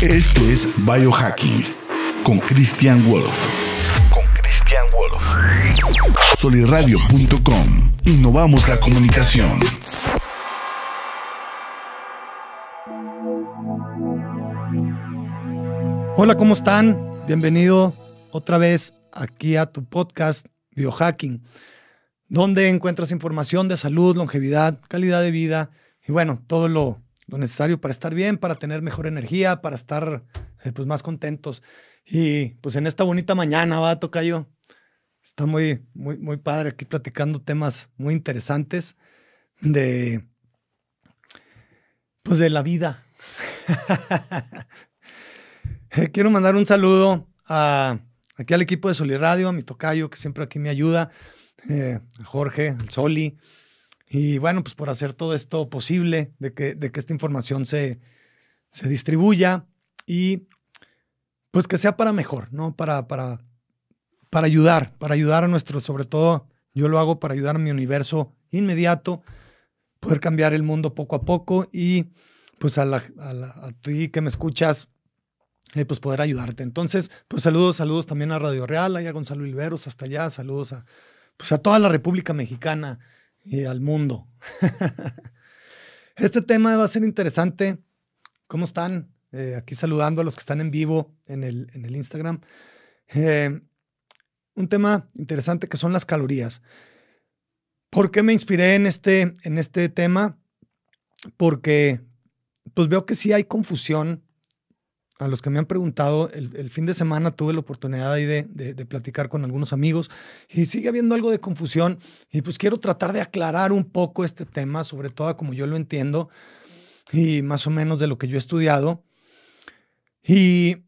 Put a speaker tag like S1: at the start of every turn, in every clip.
S1: Esto es Biohacking con Christian Wolf. Con Christian Wolf. Soliradio.com. Innovamos la comunicación.
S2: Hola, ¿cómo están? Bienvenido otra vez aquí a tu podcast Biohacking, donde encuentras información de salud, longevidad, calidad de vida y bueno, todo lo, necesario para estar bien, para tener mejor energía, para estar eh, pues más contentos. Y pues en esta bonita mañana, va, yo. Está muy, muy, muy padre aquí platicando temas muy interesantes de, pues de la vida. Quiero mandar un saludo a, aquí al equipo de Soli Radio, a mi tocayo, que siempre aquí me ayuda, eh, a Jorge, al Soli, y bueno, pues por hacer todo esto posible, de que, de que esta información se, se distribuya y pues que sea para mejor, ¿no? Para, para, para ayudar, para ayudar a nuestro, sobre todo, yo lo hago para ayudar a mi universo inmediato, poder cambiar el mundo poco a poco y pues a, a, ti que me escuchas, eh, pues poder ayudarte. Entonces, pues saludos, saludos también a Radio Real, a Gonzalo Ilveros, hasta allá, saludos a, pues a toda la República Mexicana y al mundo. este tema va a ser interesante. ¿Cómo están? Eh, aquí saludando a los que están en vivo en el, en el Instagram. Eh, un tema interesante que son las calorías. ¿Por qué me inspiré en este, en este tema? Porque pues veo que sí hay confusión a los que me han preguntado, el, fin de semana tuve la oportunidad ahí de, de, platicar con algunos amigos y sigue habiendo algo de confusión y pues quiero tratar de aclarar un poco este tema, sobre todo como yo lo entiendo y más o menos de lo que yo he estudiado. Y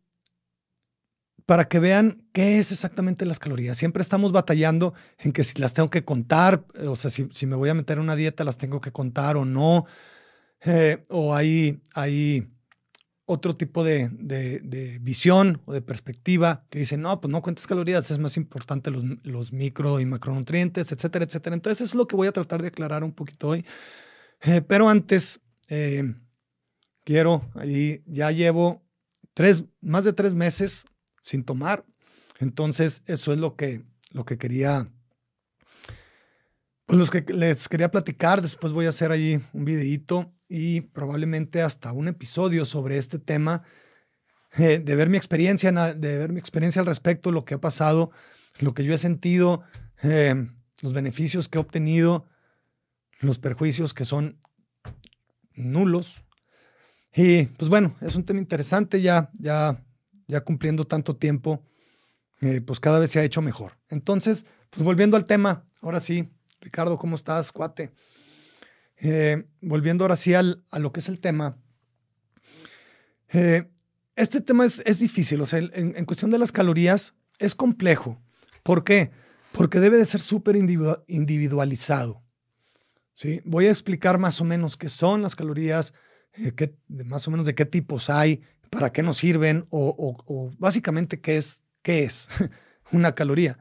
S2: para que vean qué es exactamente las calorías. Siempre estamos batallando en que si las tengo que contar, o sea, si, si me voy a meter en una dieta, las tengo que contar o no. Eh, o hay, hay otro tipo de, visión o de perspectiva que dice, no, pues no cuentes calorías, es más importante los, los, micro y macronutrientes, etcétera, etcétera. Entonces es lo que voy a tratar de aclarar un poquito hoy. Eh, pero antes, eh, quiero, ahí ya llevo tres, más de tres meses sin tomar. Entonces eso es lo que, lo que quería, pues los que les quería platicar. Después voy a hacer ahí un videito y probablemente hasta un episodio sobre este tema, eh, de ver mi experiencia, de ver mi experiencia al respecto, lo que ha pasado, lo que yo he sentido, eh, los beneficios que he obtenido, los perjuicios que son nulos. Y pues bueno, es un tema interesante ya, ya, ya cumpliendo tanto tiempo, eh, pues cada vez se ha hecho mejor. Entonces, pues volviendo al tema, ahora sí, Ricardo, ¿cómo estás, cuate? Eh, volviendo ahora sí al, a lo que es el tema. Eh, este tema es, es, difícil, o sea, en, cuestión de las calorías es complejo. ¿Por qué? Porque debe de ser súper individualizado. ¿sí? Voy a explicar más o menos qué son las calorías, eh, qué, más o menos de qué tipos hay, para qué nos sirven o, o, o básicamente qué es, qué es una caloría.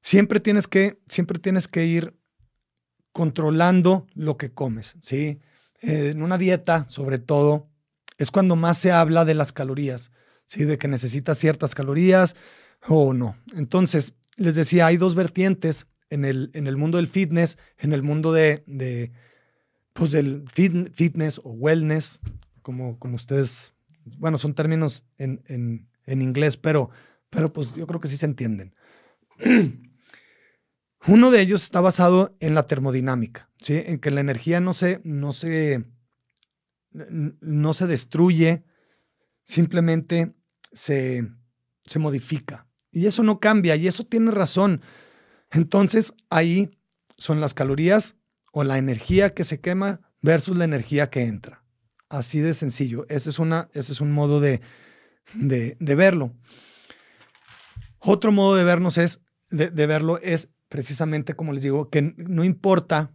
S2: siempre, tienes que, siempre tienes que ir controlando lo que comes, ¿sí? Eh, en una dieta, sobre todo, es cuando más se habla de las calorías, ¿sí? De que necesitas ciertas calorías o no. Entonces, les decía, hay dos vertientes en el, en el mundo del fitness, en el mundo de, de pues del fitness o wellness, como, como ustedes, bueno, son términos en, en, en inglés, pero, pero pues yo creo que sí se entienden. Uno de ellos está basado en la termodinámica, ¿sí? en que la energía no se, no se, no se destruye, simplemente se, se modifica. Y eso no cambia, y eso tiene razón. Entonces ahí son las calorías o la energía que se quema versus la energía que entra. Así de sencillo. Ese es, una, ese es un modo de, de, verlo. Otro modo de vernos es de, de, verlo es precisamente como les digo, que no importa,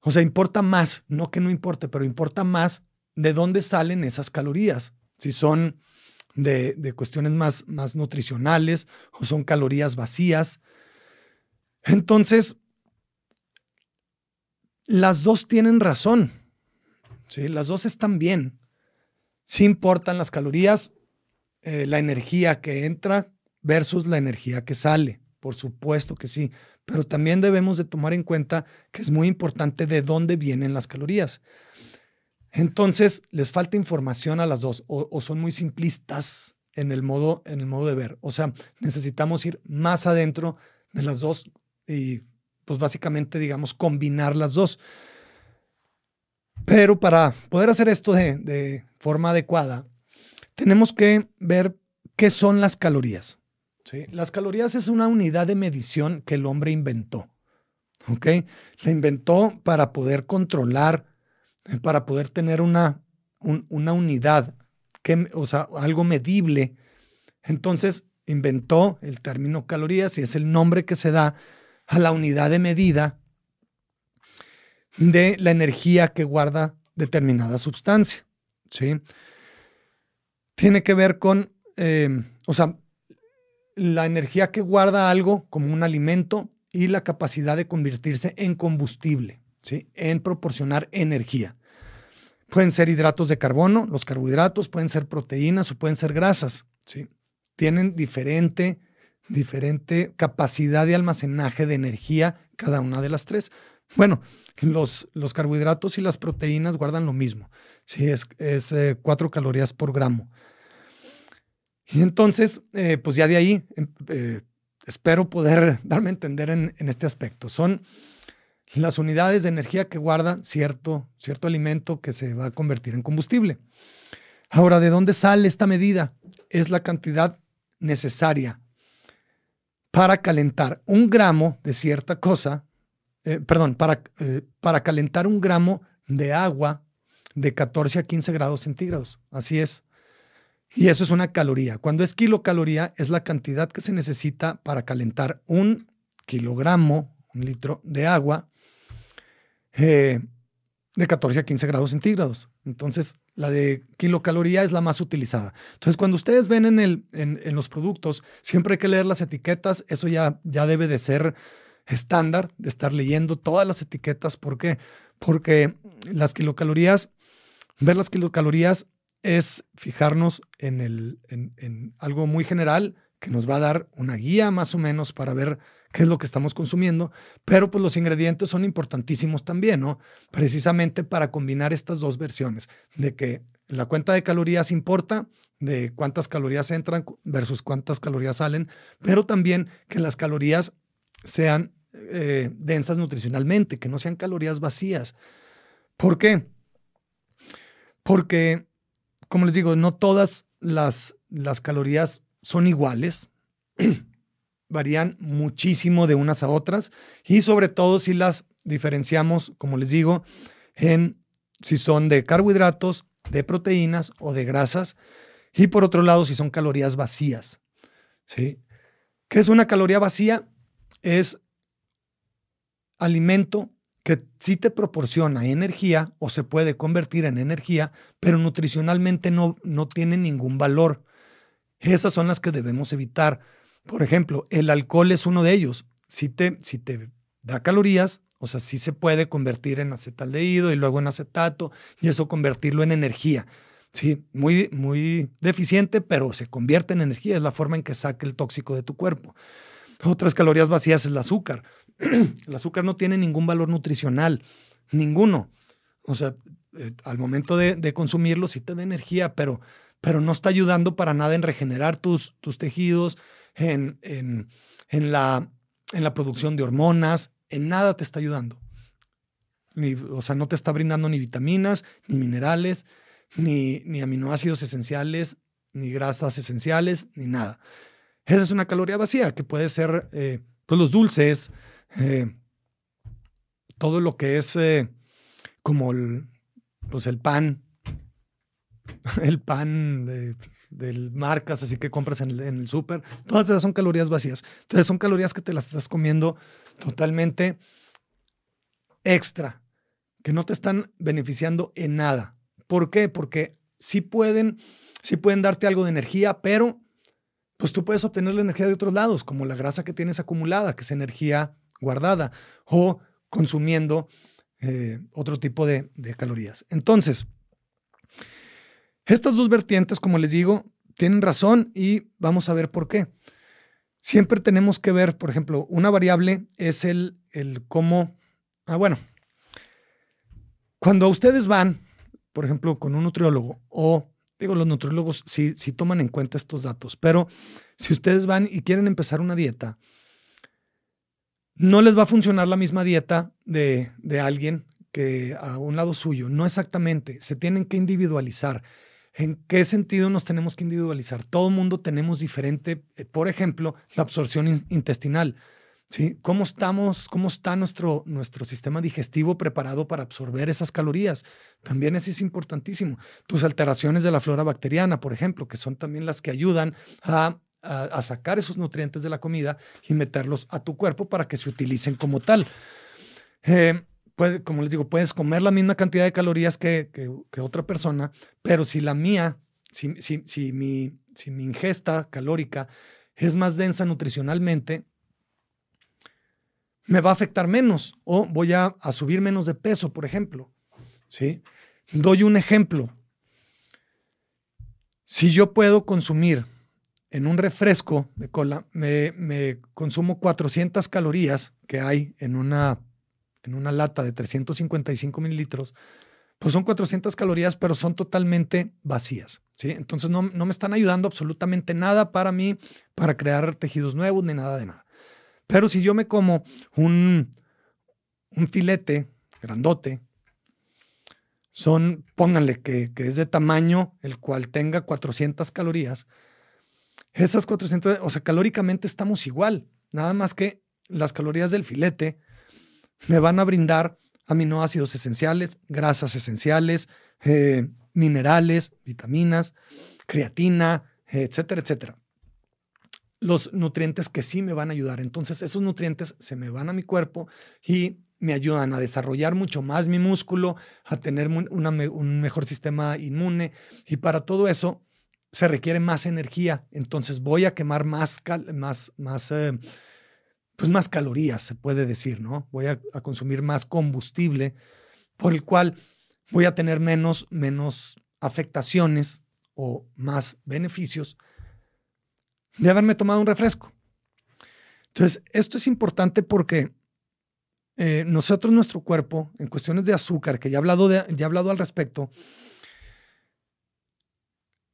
S2: o sea, importa más, no que no importe, pero importa más de dónde salen esas calorías. Si son de, de cuestiones más, más nutricionales o son calorías vacías. Entonces, las dos tienen razón. ¿sí? Las dos están bien. Sí importan las calorías, eh, la energía que entra versus la energía que sale. Por supuesto que sí. Pero también debemos de tomar en cuenta que es muy importante de dónde vienen las calorías. Entonces, les falta información a las dos o, son muy simplistas en el, modo, en el modo de ver. O sea, necesitamos ir más adentro de las dos y pues básicamente, digamos, combinar las dos. Pero para poder hacer esto de, forma adecuada, tenemos que ver qué son las calorías. ¿Sí? Las calorías es una unidad de medición que el hombre inventó. ¿ok? La inventó para poder controlar, para poder tener una, una unidad, que, o sea, algo medible. Entonces inventó el término calorías y es el nombre que se da a la unidad de medida de la energía que guarda determinada sustancia. ¿sí? Tiene que ver con, eh, o sea, la energía que guarda algo como un alimento y la capacidad de convertirse en combustible, ¿sí? en proporcionar energía. Pueden ser hidratos de carbono, los carbohidratos, pueden ser proteínas o pueden ser grasas. ¿sí? Tienen diferente, diferente capacidad de almacenaje de energía cada una de las tres. Bueno, los, los carbohidratos y las proteínas guardan lo mismo. Sí, es, es 4 eh, calorías por gramo. Y entonces, eh, pues ya de ahí em, eh, espero poder darme a entender en, este aspecto. Son las unidades de energía que guarda cierto, cierto alimento que se va a convertir en combustible. Ahora, ¿de dónde sale esta medida? Es la cantidad necesaria para calentar un gramo de cierta cosa eh, perdón, para, para calentar un gramo de agua de 14 a 15 grados centígrados. Así es. Y eso es una caloría. Cuando es kilocaloría, es la cantidad que se necesita para calentar un kilogramo, un litro de agua eh, de 14 a 15 grados centígrados. Entonces, la de kilocaloría es la más utilizada. Entonces, cuando ustedes ven en, el, en, en los productos, siempre hay que leer las etiquetas. Eso ya, ya debe de ser estándar de estar leyendo todas las etiquetas. ¿Por qué? Porque las kilocalorías, ver las kilocalorías es fijarnos en, el, en, algo muy general que nos va a dar una guía más o menos para ver qué es lo que estamos consumiendo, pero pues los ingredientes son importantísimos también, ¿no? Precisamente para combinar estas dos versiones, de que la cuenta de calorías importa, de cuántas calorías entran versus cuántas calorías salen, pero también que las calorías sean eh, densas nutricionalmente, que no sean calorías vacías. ¿Por qué? Porque, como les digo, no todas las, las calorías son iguales, varían muchísimo de unas a otras y sobre todo si las diferenciamos, como les digo, en si son de carbohidratos, de proteínas o de grasas y por otro lado si son calorías vacías. ¿sí? ¿Qué es una caloría vacía? Es alimento que sí te proporciona energía o se puede convertir en energía, pero nutricionalmente no, no tiene ningún valor. Esas son las que debemos evitar. Por ejemplo, el alcohol es uno de ellos. Si te, si te da calorías, o sea, sí se puede convertir en acetaldehído y luego en acetato y eso convertirlo en energía. Sí, muy, muy deficiente, pero se convierte en energía. Es la forma en que saca el tóxico de tu cuerpo. Otras calorías vacías es el azúcar. el azúcar no tiene ningún valor nutricional, ninguno. O sea, eh, al momento de, consumirlo sí te da energía, pero, pero no está ayudando para nada en regenerar tus, tus tejidos, en, en, la, en la producción de hormonas, en nada te está ayudando. Ni, o sea, no te está brindando ni vitaminas, ni minerales, ni, ni aminoácidos esenciales, ni grasas esenciales, ni nada. Esa es una caloría vacía que puede ser eh, pues los dulces, eh, todo lo que es eh, como el, pues el pan, el pan de, marcas, así que compras en el, súper, todas esas son calorías vacías. Entonces son calorías que te las estás comiendo totalmente extra, que no te están beneficiando en nada. ¿Por qué? Porque sí pueden, sí pueden darte algo de energía, pero pues tú puedes obtener la energía de otros lados, como la grasa que tienes acumulada, que es energía guardada, o consumiendo eh, otro tipo de, calorías. Entonces, estas dos vertientes, como les digo, tienen razón y vamos a ver por qué. Siempre tenemos que ver, por ejemplo, una variable es el, el cómo, ah, bueno, cuando ustedes van, por ejemplo, con un nutriólogo o digo, los nutriólogos sí, sí toman en cuenta estos datos, pero si ustedes van y quieren empezar una dieta, no les va a funcionar la misma dieta de, de alguien que a un lado suyo. No exactamente. Se tienen que individualizar. ¿En qué sentido nos tenemos que individualizar? Todo mundo tenemos diferente, eh, por ejemplo, la absorción intestinal. ¿sí? ¿Cómo estamos, cómo está nuestro, nuestro sistema digestivo preparado para absorber esas calorías? También eso es importantísimo. Tus alteraciones de la flora bacteriana, por ejemplo, que son también las que ayudan a, a, sacar esos nutrientes de la comida y meterlos a tu cuerpo para que se utilicen como tal. Eh, como les digo, puedes comer la misma cantidad de calorías que, que, otra persona, pero si la mía, si, si, si, mi, si mi ingesta calórica es más densa nutricionalmente, me va a afectar menos o voy a, subir menos de peso, por ejemplo. ¿sí? Doy un ejemplo. Si yo puedo consumir en un refresco de cola, me, me consumo 400 calorías que hay en una, en una lata de 355 mililitros, pues son 400 calorías, pero son totalmente vacías. ¿sí? Entonces no, no me están ayudando absolutamente nada para mí, para crear tejidos nuevos, ni nada de nada. Pero si yo me como un, un filete grandote, son, pónganle que, que, es de tamaño el cual tenga 400 calorías, esas 400, o sea, calóricamente estamos igual, nada más que las calorías del filete me van a brindar aminoácidos esenciales, grasas esenciales, eh, minerales, vitaminas, creatina, etcétera, etcétera los nutrientes que sí me van a ayudar. Entonces esos nutrientes se me van a mi cuerpo y me ayudan a desarrollar mucho más mi músculo, a tener un mejor sistema inmune y para todo eso se requiere más energía. Entonces voy a quemar más, más, más, eh, pues más calorías, se puede decir, ¿no? Voy a, consumir más combustible por el cual voy a tener menos, menos afectaciones o más beneficios de haberme tomado un refresco. Entonces, esto es importante porque eh, nosotros, nuestro cuerpo, en cuestiones de azúcar, que ya he hablado, de, ya he hablado al respecto,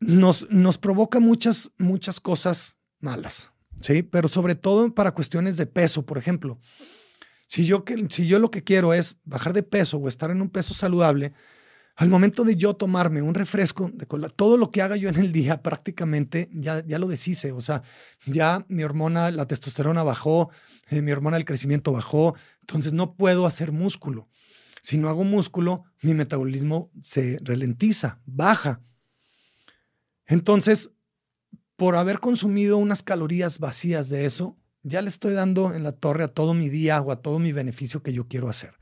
S2: nos, nos provoca muchas, muchas cosas malas, ¿sí? Pero sobre todo para cuestiones de peso, por ejemplo. Si yo, si yo lo que quiero es bajar de peso o estar en un peso saludable, al momento de yo tomarme un refresco de todo lo que haga yo en el día prácticamente ya, ya lo deshice. O sea, ya mi hormona, la testosterona bajó, eh, mi hormona del crecimiento bajó, entonces no puedo hacer músculo. Si no hago músculo, mi metabolismo se ralentiza, baja. Entonces, por haber consumido unas calorías vacías de eso, ya le estoy dando en la torre a todo mi día o a todo mi beneficio que yo quiero hacer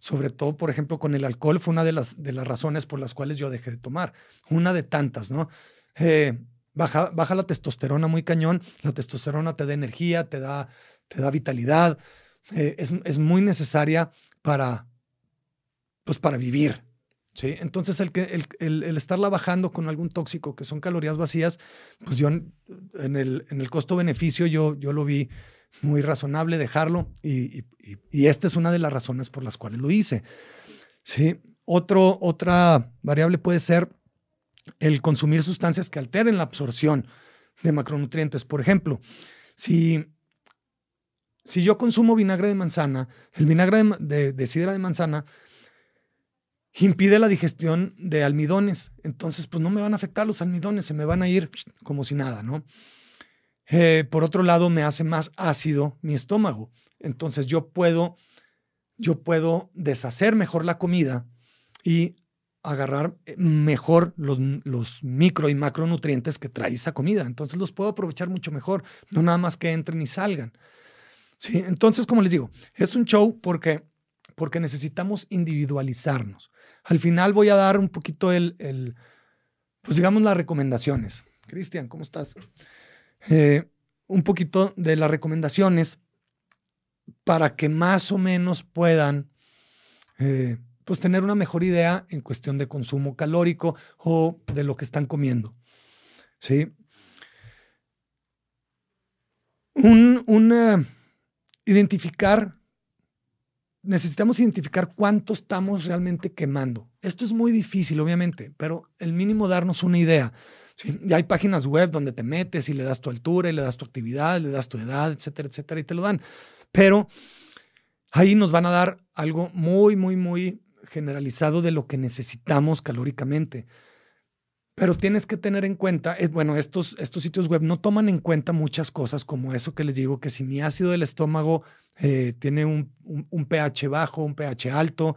S2: sobre todo, por ejemplo, con el alcohol, fue una de las, de las razones por las cuales yo dejé de tomar. Una de tantas, ¿no? Eh, baja, baja la testosterona muy cañón, la testosterona te da energía, te da, te da vitalidad, eh, es, es, muy necesaria para, pues para vivir. ¿Sí? Entonces, el, que, el, el, el, estarla bajando con algún tóxico, que son calorías vacías, pues yo en, el, en el costo-beneficio yo, yo lo vi muy razonable dejarlo y, esta es una de las razones por las cuales lo hice. ¿sí? Otro, otra variable puede ser el consumir sustancias que alteren la absorción de macronutrientes. Por ejemplo, si, si yo consumo vinagre de manzana, el vinagre de sidra de manzana impide la digestión de almidones. Entonces, pues no me van a afectar los almidones, se me van a ir como si nada, ¿no? Eh, por otro lado, me hace más ácido mi estómago. Entonces yo puedo, yo puedo deshacer mejor la comida y agarrar eh, mejor los, los micro y macronutrientes que trae esa comida. Entonces los puedo aprovechar mucho mejor, no nada más que entren y salgan. ¿Sí? Entonces, como les digo, es un show porque, porque necesitamos individualizarnos. Al final voy a dar un poquito el, el pues digamos, las recomendaciones. Cristian, ¿cómo estás? Eh, un poquito de las recomendaciones para que más o menos puedan eh, pues tener una mejor idea en cuestión de consumo calórico o de lo que están comiendo. ¿Sí? Un, un identificar, necesitamos identificar cuánto estamos realmente quemando. Esto es muy difícil, obviamente, pero el mínimo darnos una idea. hay páginas web donde te metes y le das tu altura y le das tu actividad, le das tu edad, etcétera, etcétera, y te lo dan. Pero ahí nos van a dar algo muy, muy, muy generalizado de lo que necesitamos calóricamente. Pero tienes que tener en cuenta, bueno, estos, estos sitios web no toman en cuenta muchas cosas como eso que les digo, que si mi ácido del estómago eh, tiene un, un, pH bajo, un pH alto,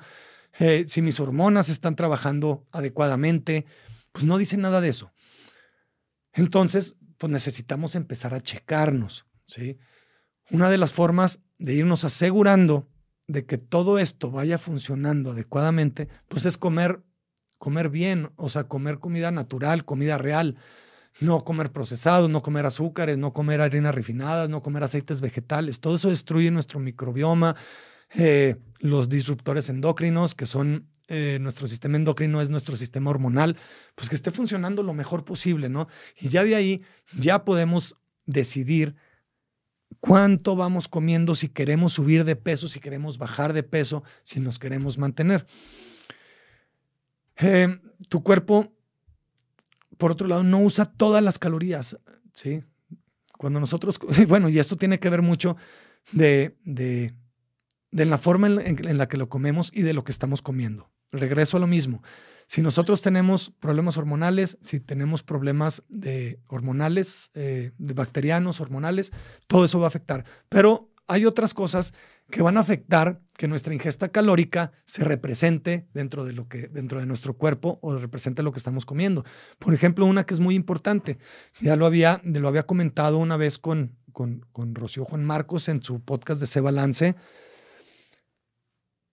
S2: eh, si mis hormonas están trabajando adecuadamente, pues no dicen nada de eso. Entonces, pues necesitamos empezar a checarnos, ¿sí? Una de las formas de irnos asegurando de que todo esto vaya funcionando adecuadamente, pues es comer, comer bien, o sea, comer comida natural, comida real, no comer procesados, no comer azúcares, no comer harinas refinadas, no comer aceites vegetales. Todo eso destruye nuestro microbioma, eh, los disruptores endocrinos, que son eh, nuestro sistema endocrino, es nuestro sistema hormonal, pues que esté funcionando lo mejor posible, ¿no? Y ya de ahí ya podemos decidir cuánto vamos comiendo, si queremos subir de peso, si queremos bajar de peso, si nos queremos mantener. Eh, tu cuerpo, por otro lado, no usa todas las calorías, ¿sí? Cuando nosotros, bueno, y esto tiene que ver mucho de, de, de la forma en la que lo comemos y de lo que estamos comiendo. Regreso a lo mismo. Si nosotros tenemos problemas hormonales, si tenemos problemas de hormonales, eh, de bacterianos, hormonales, todo eso va a afectar. Pero hay otras cosas que van a afectar que nuestra ingesta calórica se represente dentro de lo que dentro de nuestro cuerpo o represente lo que estamos comiendo. Por ejemplo, una que es muy importante, ya lo había lo había comentado una vez con con, con Rocío Juan Marcos en su podcast de Se Balance,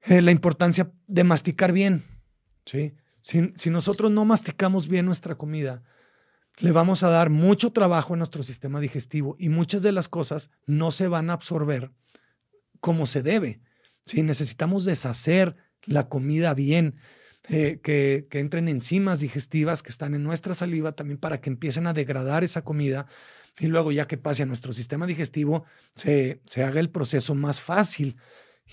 S2: eh, la importancia de masticar bien, ¿sí? Si, nosotros no masticamos bien nuestra comida, le vamos a dar mucho trabajo a nuestro sistema digestivo y muchas de las cosas no se van a absorber como se debe. Si necesitamos deshacer la comida bien, eh, que, entren enzimas digestivas que están en nuestra saliva también para que empiecen a degradar esa comida y luego ya que pase a nuestro sistema digestivo se, se haga el proceso más fácil.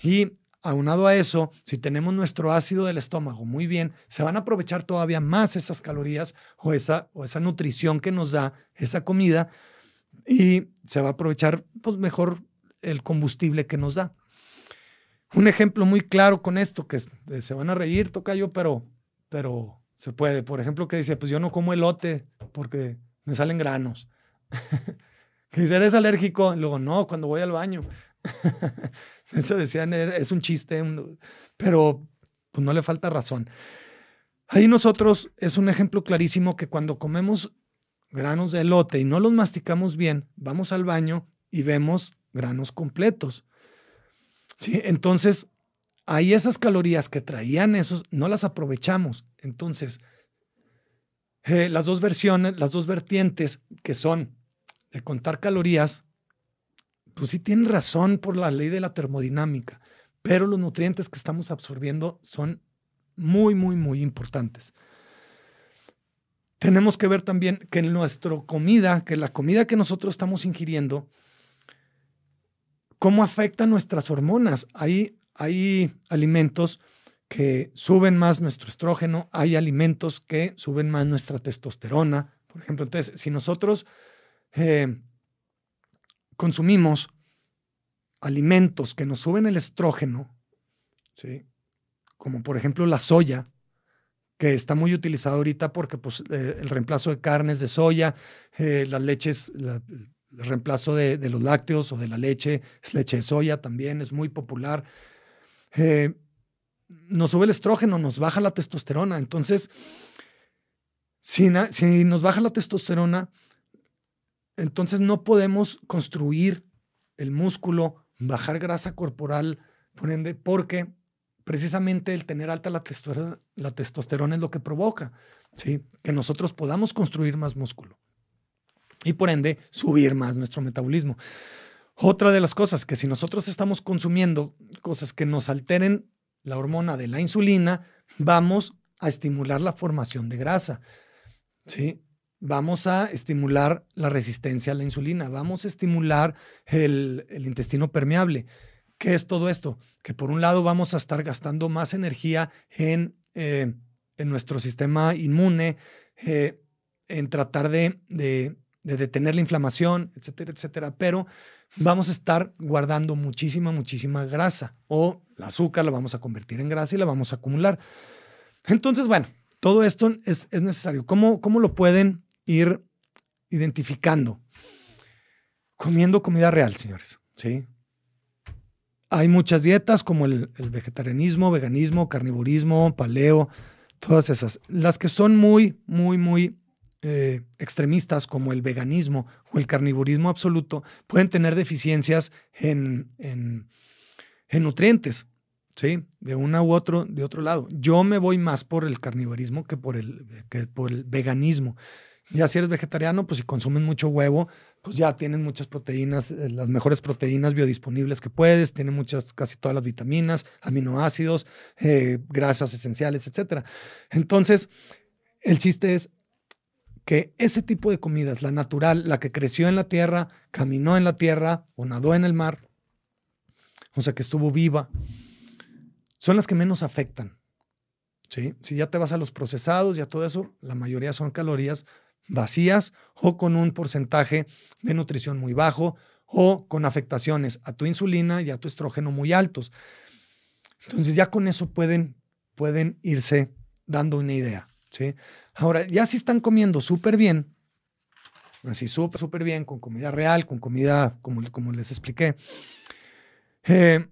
S2: Y Aunado a eso, si tenemos nuestro ácido del estómago muy bien, se van a aprovechar todavía más esas calorías o esa, o esa nutrición que nos da esa comida y se va a aprovechar pues, mejor el combustible que nos da. Un ejemplo muy claro con esto, que eh, se van a reír, toca yo, pero, pero se puede. Por ejemplo, que dice, pues yo no como elote porque me salen granos. que dice, ¿eres alérgico? Luego, no, cuando voy al baño. Eso decían, es un chiste, pero pues no le falta razón. Ahí nosotros es un ejemplo clarísimo que cuando comemos granos de elote y no los masticamos bien, vamos al baño y vemos granos completos. ¿Sí? Entonces, ahí esas calorías que traían esos, no las aprovechamos. Entonces, eh, las dos versiones, las dos vertientes que son de contar calorías pues sí tienen razón por la ley de la termodinámica, pero los nutrientes que estamos absorbiendo son muy, muy, muy importantes. Tenemos que ver también que nuestra comida, que la comida que nosotros estamos ingiriendo, cómo afecta nuestras hormonas. Hay, hay alimentos que suben más nuestro estrógeno, hay alimentos que suben más nuestra testosterona. Por ejemplo, entonces, si nosotros eh, consumimos alimentos que nos suben el estrógeno, ¿sí? como por ejemplo la soya, que está muy utilizada ahorita porque pues, eh, el reemplazo de carnes de soya, eh, las leches, el reemplazo de, los lácteos o de la leche, es leche de soya también, es muy popular. Eh, nos sube el estrógeno, nos baja la testosterona. Entonces, si, si nos baja la testosterona, entonces no podemos construir el músculo, bajar grasa corporal, por ende, porque precisamente el tener alta la testosterona, la testosterona es lo que provoca, ¿sí? Que nosotros podamos construir más músculo y por ende subir más nuestro metabolismo. Otra de las cosas que si nosotros estamos consumiendo cosas que nos alteren la hormona de la insulina, vamos a estimular la formación de grasa. ¿sí? Vamos a estimular la resistencia a la insulina, vamos a estimular el, intestino permeable. ¿Qué es todo esto? Que por un lado vamos a estar gastando más energía en, eh, en nuestro sistema inmune, eh, en tratar de, de, de, detener la inflamación, etcétera, etcétera, pero vamos a estar guardando muchísima, muchísima grasa o el azúcar la vamos a convertir en grasa y la vamos a acumular. Entonces, bueno, todo esto es, necesario. ¿Cómo, ¿Cómo lo pueden ir identificando? Comiendo comida real, señores. ¿sí? Hay muchas dietas como el, vegetarianismo, veganismo, carnivorismo, paleo, todas esas. Las que son muy, muy, muy eh, extremistas como el veganismo o el carnivorismo absoluto pueden tener deficiencias en, en, en nutrientes. ¿sí? De una u otro, de otro lado. Yo me voy más por el carnivorismo que por el, que por el veganismo. Ya si eres vegetariano, pues si consumes mucho huevo, pues ya tienes muchas proteínas, eh, las mejores proteínas biodisponibles que puedes, tiene muchas, casi todas las vitaminas, aminoácidos, eh, grasas esenciales, etc. Entonces, el chiste es que ese tipo de comidas, la natural, la que creció en la tierra, caminó en la tierra o nadó en el mar, o sea, que estuvo viva, son las que menos afectan. ¿sí? Si ya te vas a los procesados y a todo eso, la mayoría son calorías vacías o con un porcentaje de nutrición muy bajo o con afectaciones a tu insulina y a tu estrógeno muy altos. Entonces ya con eso pueden, pueden irse dando una idea. Ahora, ya si están comiendo súper bien, así súper, súper bien, con comida real, con comida como, como les expliqué, eh,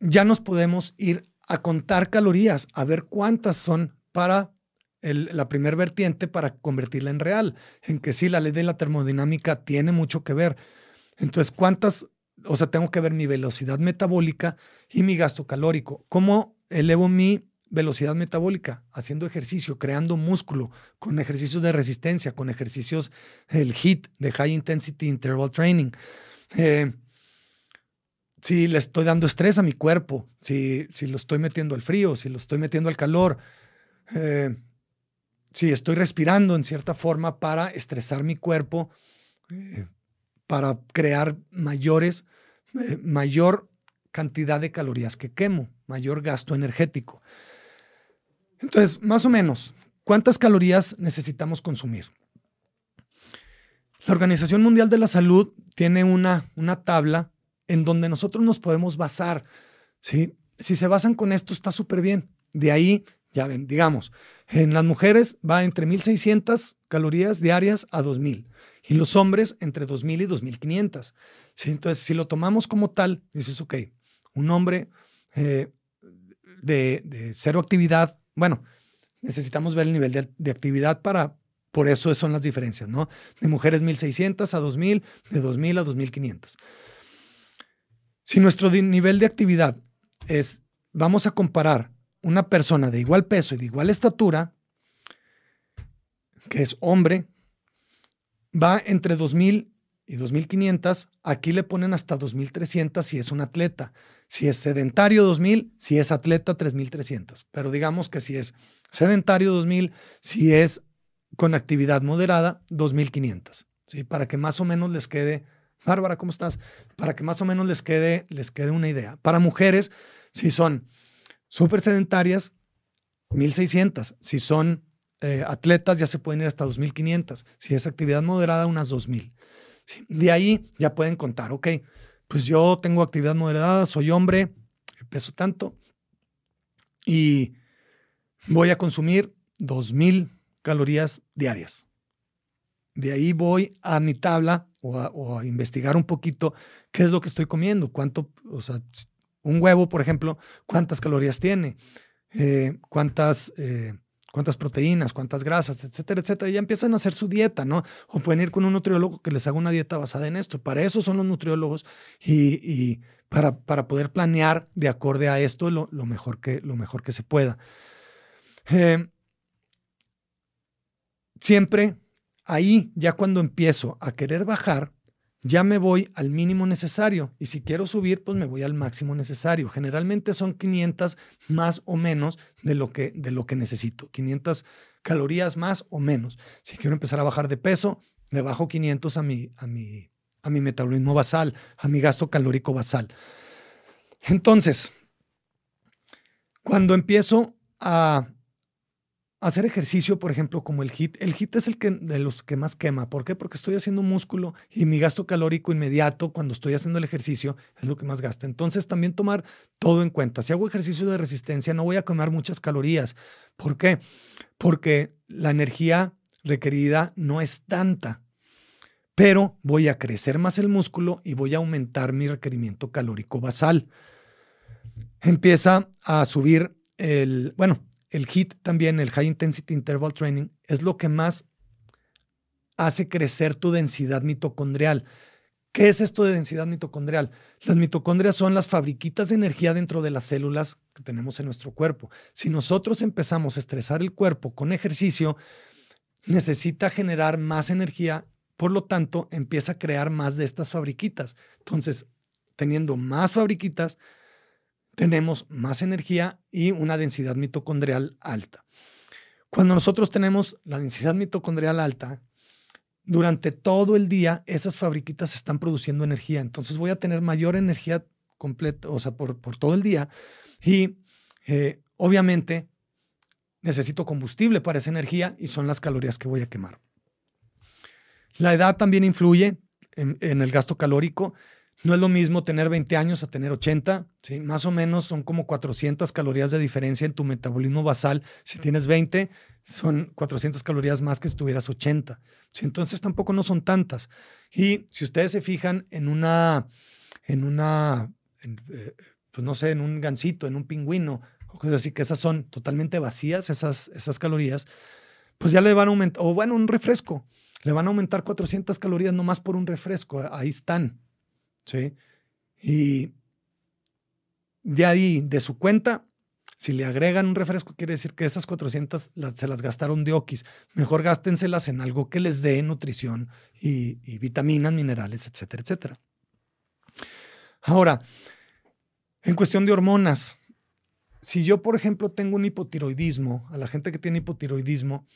S2: ya nos podemos ir a contar calorías, a ver cuántas son para la primer vertiente para convertirla en real, en que sí, la ley de la termodinámica tiene mucho que ver. Entonces, ¿cuántas? O sea, tengo que ver mi velocidad metabólica y mi gasto calórico. ¿Cómo elevo mi velocidad metabólica? Haciendo ejercicio, creando músculo, con ejercicios de resistencia, con ejercicios, el HIT, de High Intensity Interval Training. Eh, si le estoy dando estrés a mi cuerpo, si, si lo estoy metiendo al frío, si lo estoy metiendo al calor, eh, si estoy respirando en cierta forma para estresar mi cuerpo, eh, para crear mayores, eh, mayor cantidad de calorías que quemo, mayor gasto energético. Entonces, más o menos, ¿cuántas calorías necesitamos consumir? La Organización Mundial de la Salud tiene una, una tabla en donde nosotros nos podemos basar. ¿sí? Si se basan con esto, está súper bien. De ahí, ya ven, digamos, en las mujeres va entre 1.600 calorías diarias a 2.000 y los hombres entre 2.000 y 2.500. ¿sí? Entonces, si lo tomamos como tal, dices, ok, un hombre eh, de, cero actividad, bueno, necesitamos ver el nivel de, actividad para, por eso son las diferencias, ¿no? De mujeres 1.600 a 2.000, de 2.000 a 2.500. Si nuestro nivel de actividad es, vamos a comparar una persona de igual peso y de igual estatura, que es hombre, va entre 2.000 y 2.500, aquí le ponen hasta 2.300 si es un atleta. Si es sedentario, 2.000, si es atleta, 3.300. Pero digamos que si es sedentario, 2.000, si es con actividad moderada, 2.500. ¿sí? Para que más o menos les quede Bárbara, ¿cómo estás? Para que más o menos les quede, les quede una idea. Para mujeres, si son súper sedentarias, 1600. Si son eh, atletas, ya se pueden ir hasta 2500. Si es actividad moderada, unas 2000. De ahí ya pueden contar, ok, pues yo tengo actividad moderada, soy hombre, peso tanto y voy a consumir 2000 calorías diarias. De ahí voy a mi tabla o a, investigar un poquito qué es lo que estoy comiendo, cuánto, o sea, un huevo, por ejemplo, cuántas calorías tiene, eh, cuántas, eh, cuántas proteínas, cuántas grasas, etcétera, etcétera. Y ya empiezan a hacer su dieta, ¿no? O pueden ir con un nutriólogo que les haga una dieta basada en esto. Para eso son los nutriólogos y, para, para, poder planear de acorde a esto lo, mejor, que, lo mejor que se pueda. Eh, siempre ahí ya cuando empiezo a querer bajar, ya me voy al mínimo necesario y si quiero subir, pues me voy al máximo necesario. Generalmente son 500 más o menos de lo que, de lo que necesito, 500 calorías más o menos. Si quiero empezar a bajar de peso, le bajo 500 a mi, a mi, a mi metabolismo basal, a mi gasto calórico basal. Entonces, cuando empiezo a hacer ejercicio, por ejemplo, como el HIT, el HIT es el que de los que más quema. ¿Por qué? Porque estoy haciendo músculo y mi gasto calórico inmediato cuando estoy haciendo el ejercicio es lo que más gasta. Entonces, también tomar todo en cuenta. Si hago ejercicio de resistencia, no voy a quemar muchas calorías. ¿Por qué? Porque la energía requerida no es tanta, pero voy a crecer más el músculo y voy a aumentar mi requerimiento calórico basal. Empieza a subir el, bueno, el HIT también, el High Intensity Interval Training, es lo que más hace crecer tu densidad mitocondrial. ¿Qué es esto de densidad mitocondrial? Las mitocondrias son las fabriquitas de energía dentro de las células que tenemos en nuestro cuerpo. Si nosotros empezamos a estresar el cuerpo con ejercicio, necesita generar más energía, por lo tanto, empieza a crear más de estas fabriquitas. Entonces, teniendo más fabriquitas, tenemos más energía y una densidad mitocondrial alta. Cuando nosotros tenemos la densidad mitocondrial alta, durante todo el día esas fabriquitas están produciendo energía. Entonces voy a tener mayor energía completa, o sea, por, todo el día. Y eh, obviamente necesito combustible para esa energía y son las calorías que voy a quemar. La edad también influye en el gasto calórico. No es lo mismo tener 20 años a tener 80, ¿sí? Más o menos son como 400 calorías de diferencia en tu metabolismo basal. Si tienes 20, son 400 calorías más que si tuvieras 80. ¿sí? Entonces tampoco no son tantas. Y si ustedes se fijan en una, en una, eh, pues no sé, en un gansito, en un pingüino, o cosas así, que esas son totalmente vacías, esas, esas calorías, pues ya le van a aumentar, o bueno, un refresco, le van a aumentar 400 calorías nomás por un refresco, ahí están. ¿Sí? Y de ahí, de su cuenta, si le agregan un refresco, quiere decir que esas 400 se las gastaron de okis. Mejor gástenselas en algo que les dé nutrición y, y vitaminas, minerales, etcétera, etcétera. Ahora, en cuestión de hormonas, si yo, por ejemplo, tengo un hipotiroidismo, a la gente que tiene hipotiroidismo,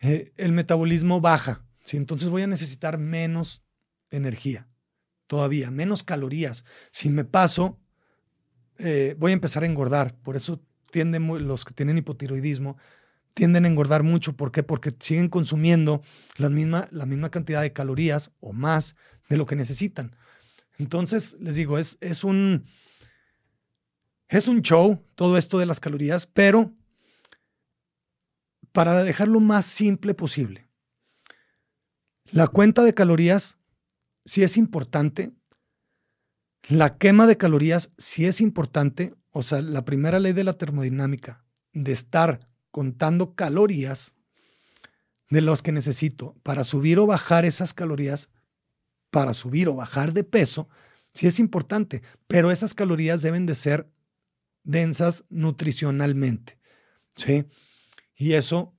S2: eh, el metabolismo baja, ¿sí? entonces voy a necesitar menos energía todavía, menos calorías. Si me paso, eh, voy a empezar a engordar. Por eso tienden los que tienen hipotiroidismo tienden a engordar mucho. ¿Por qué? Porque siguen consumiendo la misma, la misma cantidad de calorías o más de lo que necesitan. Entonces, les digo, es, es, un, es un show todo esto de las calorías, pero para dejarlo más simple posible. La cuenta de calorías si es importante. La quema de calorías si es importante. O sea, la primera ley de la termodinámica, de estar contando calorías de los que necesito para subir o bajar esas calorías, para subir o bajar de peso, sí es importante, pero esas calorías deben de ser densas nutricionalmente. ¿Sí? Y eso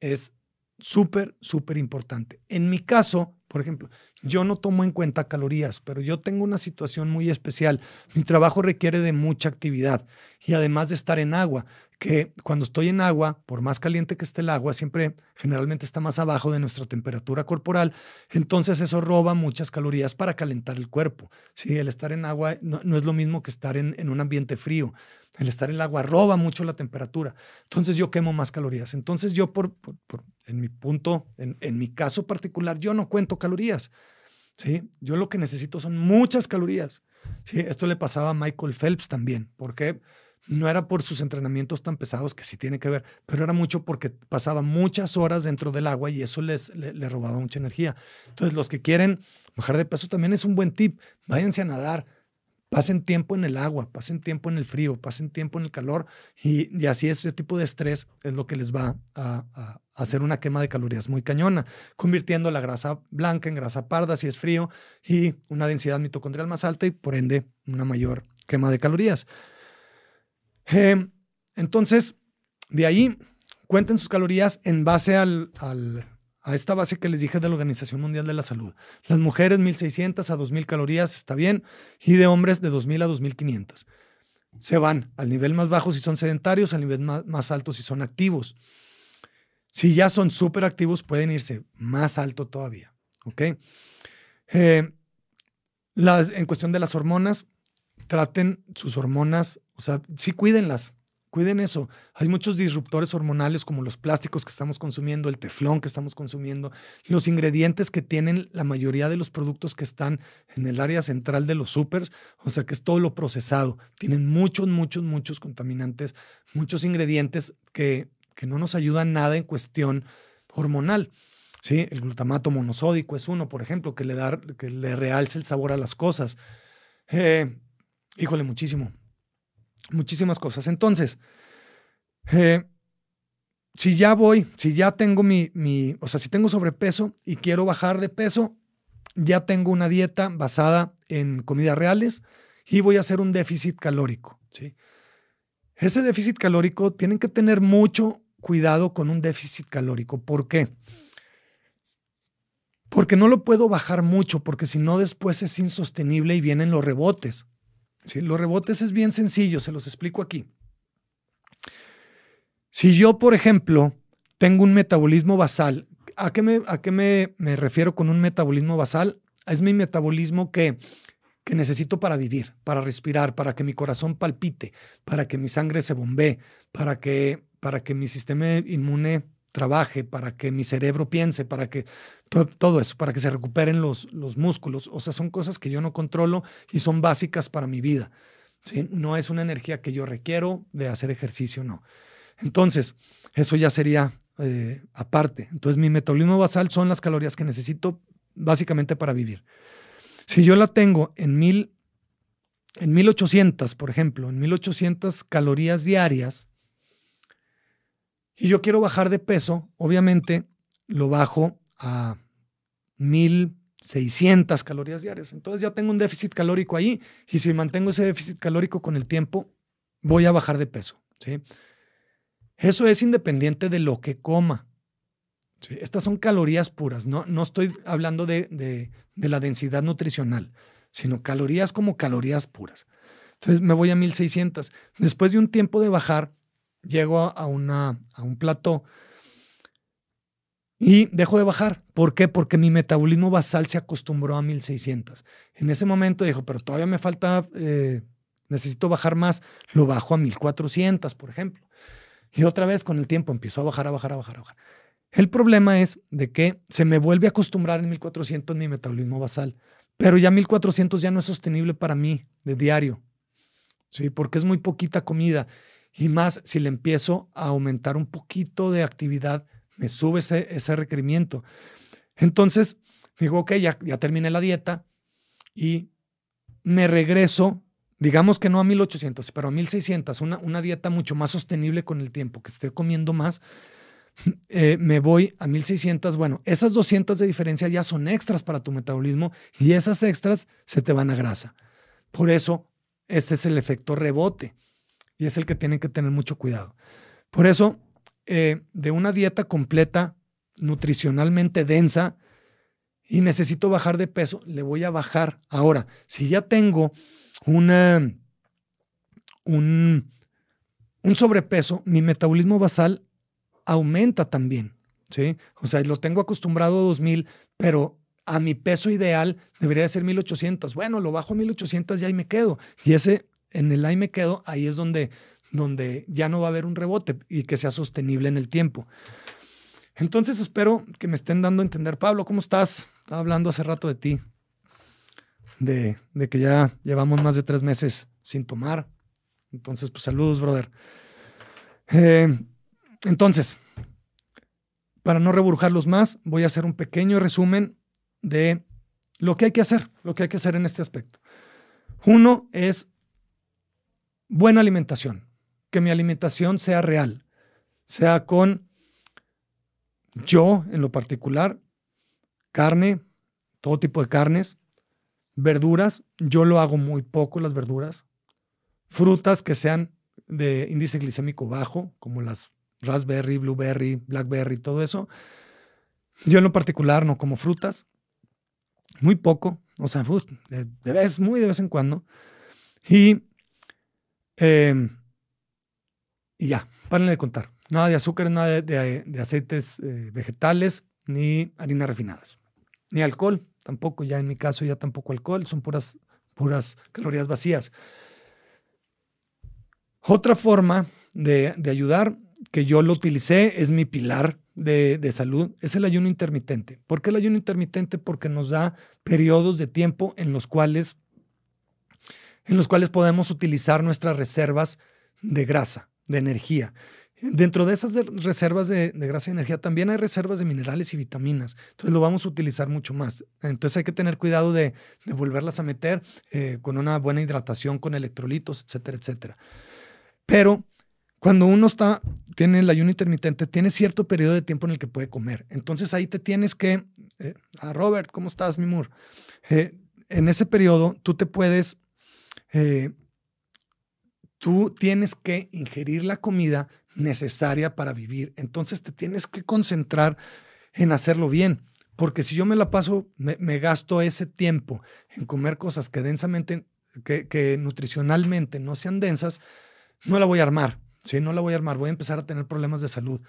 S2: es súper, súper importante. En mi caso, por ejemplo, yo no tomo en cuenta calorías, pero yo tengo una situación muy especial. Mi trabajo requiere de mucha actividad y además de estar en agua, que cuando estoy en agua, por más caliente que esté el agua, siempre generalmente está más abajo de nuestra temperatura corporal, entonces eso roba muchas calorías para calentar el cuerpo. Sí, el estar en agua no, es lo mismo que estar en, en un ambiente frío. El estar en agua roba mucho la temperatura. Entonces yo quemo más calorías. Entonces yo, por, en mi punto, en, en, mi caso particular, yo no cuento calorías. ¿sí? Yo lo que necesito son muchas calorías. ¿sí? Esto le pasaba a Michael Phelps también. porque No era por sus entrenamientos tan pesados, que sí tiene que ver, pero era mucho porque pasaba muchas horas dentro del agua y eso les, le robaba mucha energía. Entonces, los que quieren bajar de peso también es un buen tip. Váyanse a nadar, Pasen tiempo en el agua, pasen tiempo en el frío, pasen tiempo en el calor y, así ese tipo de estrés es lo que les va a, hacer una quema de calorías muy cañona, convirtiendo la grasa blanca en grasa parda si es frío y una densidad mitocondrial más alta y por ende una mayor quema de calorías. Em, entonces, de ahí, cuenten sus calorías en base a esta base que les dije de la Organización Mundial de la Salud. Las mujeres 1600 a 2000 calorías está bien y de hombres de 2000 a 2500. Se van al nivel más bajo si son sedentarios, al nivel más, alto si son activos. Si ya son súper activos, pueden irse más alto todavía. ¿Ok? Eh, en cuestión de las hormonas, traten sus hormonas, o sea, sí cuídenlas, Cuiden eso. Hay muchos disruptores hormonales como los plásticos que estamos consumiendo, el teflón que estamos consumiendo, los ingredientes que tienen la mayoría de los productos que están en el área central de los supers, o sea que es todo lo procesado. Tienen muchos, muchos, muchos contaminantes, muchos ingredientes que, que no nos ayudan nada en cuestión hormonal. ¿sí? El glutamato monosódico es uno, por ejemplo, que le, da, que le realce el sabor a las cosas. Eh, híjole, muchísimo muchísimas cosas. Entonces, eh, si ya voy, si ya tengo mi, mi, o sea, si tengo sobrepeso y quiero bajar de peso, ya tengo una dieta basada en comidas reales y voy a hacer un déficit calórico. ¿sí? Ese déficit calórico tienen que tener mucho cuidado con un déficit calórico. ¿Por qué? Porque no lo puedo bajar mucho, porque si no después es insostenible y vienen los rebotes. Los rebotes es bien sencillo, se los explico aquí. Si yo, por ejemplo, tengo un metabolismo basal, ¿a qué me, a qué me, refiero con un metabolismo basal? Es mi metabolismo que, que necesito para vivir, para respirar, para que mi corazón palpite, para que mi sangre se bombee, para que, para que mi sistema inmune trabaje, para que mi cerebro piense, para que todo, eso, para que se recuperen los, los músculos. O sea, son cosas que yo no controlo y son básicas para mi vida. ¿sí? No es una energía que yo requiero de hacer ejercicio, no. Entonces, eso ya sería eh, aparte. Entonces, mi metabolismo basal son las calorías que necesito básicamente para vivir. Si yo la tengo en mil, en 1800, por ejemplo, en 1800 calorías diarias, y yo quiero bajar de peso, obviamente lo bajo a 1600 calorías diarias. Entonces ya tengo un déficit calórico ahí y si mantengo ese déficit calórico con el tiempo, voy a bajar de peso. ¿sí? Eso es independiente de lo que coma. Estas son calorías puras, no, no estoy hablando de, de la densidad nutricional, sino calorías como calorías puras. Entonces me voy a 1600. Después de un tiempo de bajar, llego a, una, a un plató y dejo de bajar. ¿Por qué? Porque mi metabolismo basal se acostumbró a 1600. En ese momento dijo, pero todavía me falta, eh, necesito bajar más. Lo bajo a 1400, por ejemplo. Y otra vez con el tiempo empiezo a bajar, a bajar, a bajar, a bajar. El problema es de que se me vuelve a acostumbrar en 1400 mi metabolismo basal, pero ya 1400 ya no es sostenible para mí de diario. Sí, porque es muy poquita comida y más, si le empiezo a aumentar un poquito de actividad, me sube ese, requerimiento. Entonces, digo, ok, ya, ya terminé la dieta y me regreso, digamos que no a 1800, pero a 1600, una, una dieta mucho más sostenible con el tiempo, que esté comiendo más. Eh, me voy a 1600, bueno, esas 200 de diferencia ya son extras para tu metabolismo y esas extras se te van a grasa. Por eso, ese es el efecto rebote y es el que tienen que tener mucho cuidado. Por eso, eh, de una dieta completa, nutricionalmente densa, y necesito bajar de peso, le voy a bajar. Ahora, si ya tengo un, un sobrepeso, mi metabolismo basal aumenta también. ¿sí? O sea, lo tengo acostumbrado a 2000, pero a mi peso ideal debería ser 1800. Bueno, lo bajo a 1800 ya y me quedo. Y ese en el ahí me quedo, ahí es donde, donde ya no va a haber un rebote y que sea sostenible en el tiempo. Entonces espero que me estén dando a entender. Pablo, ¿cómo estás? Estaba hablando hace rato de ti, de, que ya llevamos más de tres meses sin tomar. Entonces, pues saludos, brother. Eh, entonces, para no reburjarlos más, voy a hacer un pequeño resumen de lo que hay que hacer, lo que hay que hacer en este aspecto. Uno es buena alimentación, que mi alimentación sea real, sea con yo en lo particular, carne, todo tipo de carnes, verduras, yo lo hago muy poco las verduras, frutas que sean de índice glicémico bajo, como las raspberry, blueberry, blackberry, todo eso. Yo en lo particular no como frutas, muy poco, o sea, de, vez, muy de vez en cuando. Y, em, y ya, párenle de contar. Nada de azúcar, nada de, aceites eh, vegetales, ni harinas refinadas. Ni alcohol, tampoco, ya en mi caso ya tampoco alcohol, son puras, puras calorías vacías. Otra forma de, ayudar que yo lo utilicé es mi pilar de, de, salud, es el ayuno intermitente. ¿Por qué el ayuno intermitente? Porque nos da periodos de tiempo en los cuales, en los cuales podemos utilizar nuestras reservas de grasa, de energía. Dentro de esas reservas de, grasa y energía también hay reservas de minerales y vitaminas. Entonces lo vamos a utilizar mucho más. Entonces hay que tener cuidado de, volverlas a meter eh, con una buena hidratación, con electrolitos, etcétera, etcétera. Pero cuando uno está, tiene el ayuno intermitente, tiene cierto periodo de tiempo en el que puede comer. Entonces ahí te tienes que, eh, a Robert, ¿cómo estás, mi amor? Eh, en ese periodo tú te puedes, tú tienes que ingerir la comida necesaria para vivir. Entonces te tienes que concentrar en hacerlo bien. Porque si yo me la paso, me, gasto ese tiempo en comer cosas que densamente, que, nutricionalmente no sean densas, no la voy a armar. ¿sí? No la voy a armar. Voy a empezar a tener problemas de salud.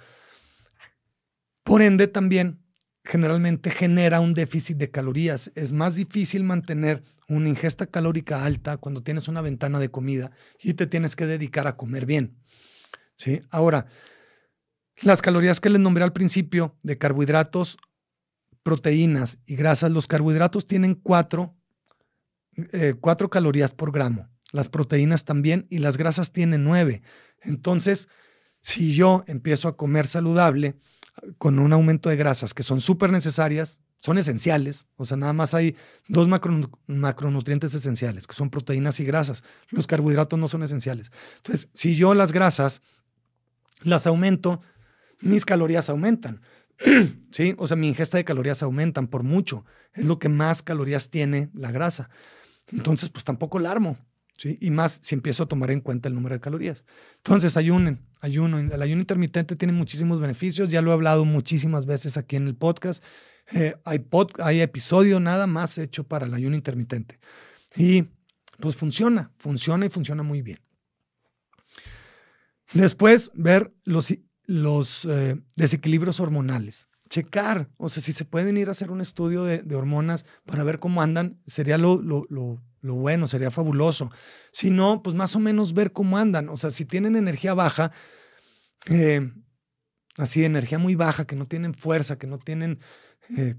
S2: Por ende, también generalmente genera un déficit de calorías. Es más difícil mantener una ingesta calórica alta cuando tienes una ventana de comida y te tienes que dedicar a comer bien. ¿sí? Ahora, las calorías que les nombré al principio de carbohidratos, proteínas y grasas, los carbohidratos tienen cuatro, eh, cuatro calorías por gramo. Las proteínas también y las grasas tienen nueve. Entonces, si yo empiezo a comer saludable con un aumento de grasas que son súper necesarias, son esenciales, o sea, nada más hay dos macronutrientes esenciales, que son proteínas y grasas. Los carbohidratos no son esenciales. Entonces, si yo las grasas las aumento, mis calorías aumentan. ¿Sí? O sea, mi ingesta de calorías aumentan por mucho. Es lo que más calorías tiene la grasa. Entonces, pues tampoco la armo. ¿sí? Y más si empiezo a tomar en cuenta el número de calorías. Entonces, ayunen, ayuno. El ayuno intermitente tiene muchísimos beneficios. Ya lo he hablado muchísimas veces aquí en el podcast. Eh, hay, hay episodio nada más hecho para el ayuno intermitente. Y pues funciona, funciona y funciona muy bien. Después, ver los, los eh, desequilibrios hormonales. Checar, o sea, si se pueden ir a hacer un estudio de, hormonas para ver cómo andan, sería lo, lo, bueno, sería fabuloso. Si no, pues más o menos ver cómo andan. O sea, si tienen energía baja, eh, así, energía muy baja, que no tienen fuerza, que no tienen, eh,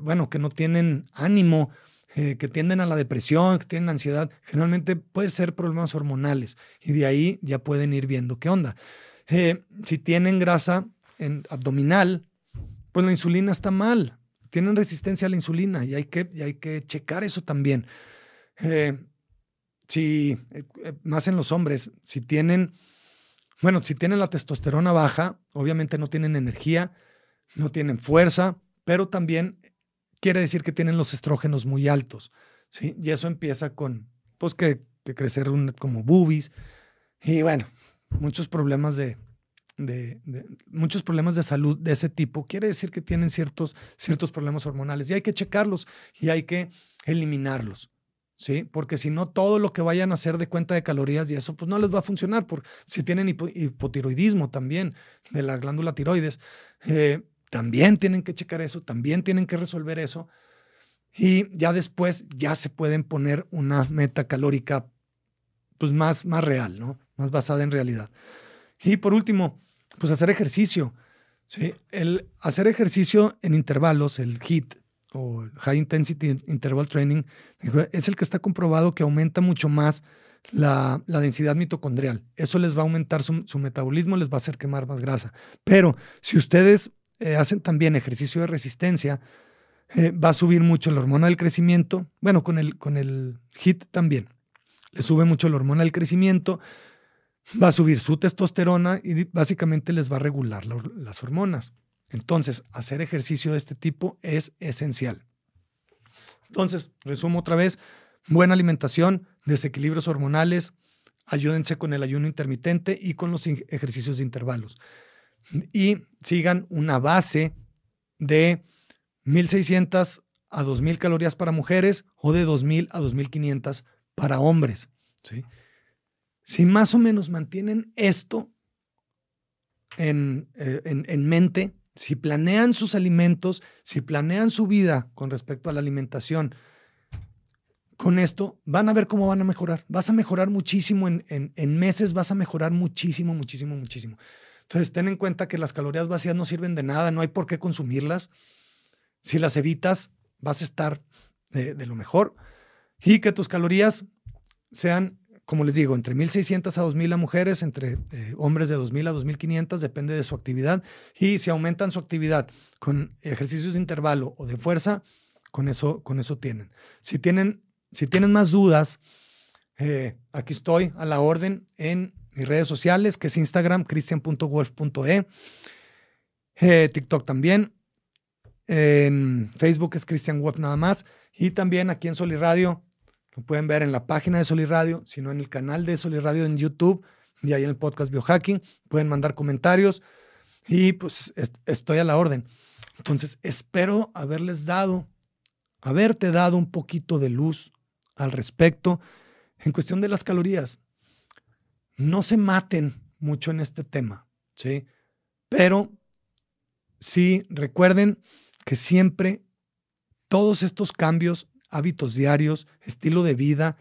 S2: bueno, que no tienen ánimo, eh, que tienden a la depresión, que tienen ansiedad, generalmente puede ser problemas hormonales y de ahí ya pueden ir viendo qué onda. Eh, si tienen grasa en abdominal, pues la insulina está mal, tienen resistencia a la insulina y hay que, hay que checar eso también. Eh, si, más en los hombres, si tienen, bueno, si tienen la testosterona baja, obviamente no tienen energía, no tienen fuerza, pero también quiere decir que tienen los estrógenos muy altos, ¿sí? Y eso empieza con, pues, que, crecer como boobies y, bueno, muchos problemas de, de, muchos problemas de salud de ese tipo. Quiere decir que tienen ciertos, ciertos problemas hormonales y hay que checarlos y hay que eliminarlos. ¿Sí? Porque si no, todo lo que vayan a hacer de cuenta de calorías y eso, pues no les va a funcionar. Por, si tienen hipotiroidismo también de la glándula tiroides, eh, también tienen que checar eso, también tienen que resolver eso. Y ya después ya se pueden poner una meta calórica pues más, más real, ¿no? Más basada en realidad. Y por último, pues hacer ejercicio. ¿sí? El hacer ejercicio en intervalos, el HIIT o High Intensity Interval Training, es el que está comprobado que aumenta mucho más la, densidad mitocondrial. Eso les va a aumentar su, su, metabolismo, les va a hacer quemar más grasa. Pero si ustedes eh, hacen también ejercicio de resistencia, eh, va a subir mucho la hormona del crecimiento. Bueno, con el, con el HIT también. Le sube mucho la hormona del crecimiento, va a subir su testosterona y básicamente les va a regular las hormonas. Entonces, hacer ejercicio de este tipo es esencial. Entonces, resumo otra vez, buena alimentación, desequilibrios hormonales, ayúdense con el ayuno intermitente y con los ejercicios de intervalos y sigan una base de 1600 a 2000 calorías para mujeres o de 2000 a 2500 para hombres. ¿sí? Si más o menos mantienen esto en, eh, en, en mente, si planean sus alimentos, si planean su vida con respecto a la alimentación, con esto van a ver cómo van a mejorar. Vas a mejorar muchísimo en, en, meses, vas a mejorar muchísimo, muchísimo, muchísimo. Entonces, ten en cuenta que las calorías vacías no sirven de nada, no hay por qué consumirlas. Si las evitas, vas a estar de, de lo mejor. Y que tus calorías sean como les digo, entre 1.600 a 2.000 a mujeres, entre eh, hombres de 2.000 a 2.500, depende de su actividad. Y si aumentan su actividad con ejercicios de intervalo o de fuerza, con eso, con eso tienen. Si tienen, si tienen más dudas, eh, aquí estoy a la orden en mis redes sociales, que es Instagram, cristian.wolf.e, eh, TikTok también, en Facebook es Cristian Wolf nada más, y también aquí en Soli Radio lo pueden ver en la página de Soli Radio, sino en el canal de Soli Radio en YouTube y ahí en el podcast Biohacking. Pueden mandar comentarios y pues estoy a la orden. Entonces, espero haberles dado, haberte dado un poquito de luz al respecto en cuestión de las calorías. No se maten mucho en este tema, ¿sí? Pero sí recuerden que siempre todos estos cambios hábitos diarios, estilo de vida,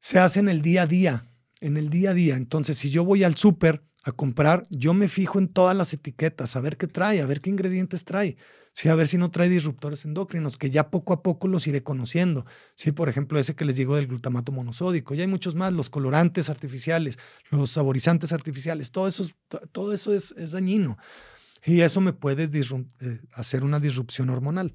S2: se hace en el día a día, en el día a día. Entonces, si yo voy al súper a comprar, yo me fijo en todas las etiquetas, a ver qué trae, a ver qué ingredientes trae. Sí, a ver si no trae disruptores endocrinos, que ya poco a poco los iré conociendo. Sí, por ejemplo, ese que les digo del glutamato monosódico. Y hay muchos más, los colorantes artificiales, los saborizantes artificiales, todo eso es, todo eso es, dañino. Y eso me puede eh, hacer una disrupción hormonal.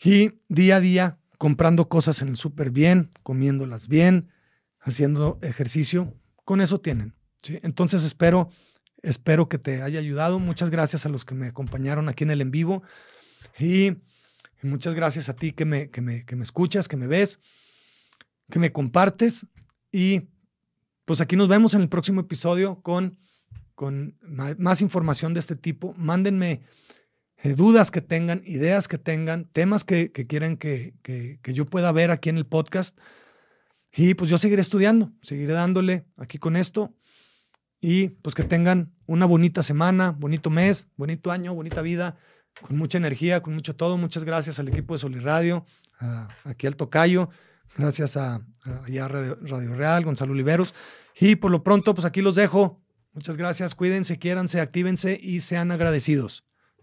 S2: Y día a día comprando cosas en el súper bien, comiéndolas bien, haciendo ejercicio, con eso tienen. Entonces espero, espero que te haya ayudado. Muchas gracias a los que me acompañaron aquí en el en vivo y, muchas gracias a ti que me, que me, que me escuchas, que me ves, que me compartes y pues aquí nos vemos en el próximo episodio con, con más información de este tipo. Mándenme eh, dudas que tengan, ideas que tengan, temas que, que quieren que, que, yo pueda ver aquí en el podcast. Y pues yo seguiré estudiando, seguiré dándole aquí con esto. Y pues que tengan una bonita semana, bonito mes, bonito año, bonita vida, con mucha energía, con mucho todo. Muchas gracias al equipo de Soliradio, aquí al Tocayo, gracias a, a Radio, Radio Real, Gonzalo Oliveros. Y por lo pronto, pues aquí los dejo. Muchas gracias, cuídense, quiéranse, actívense y sean agradecidos.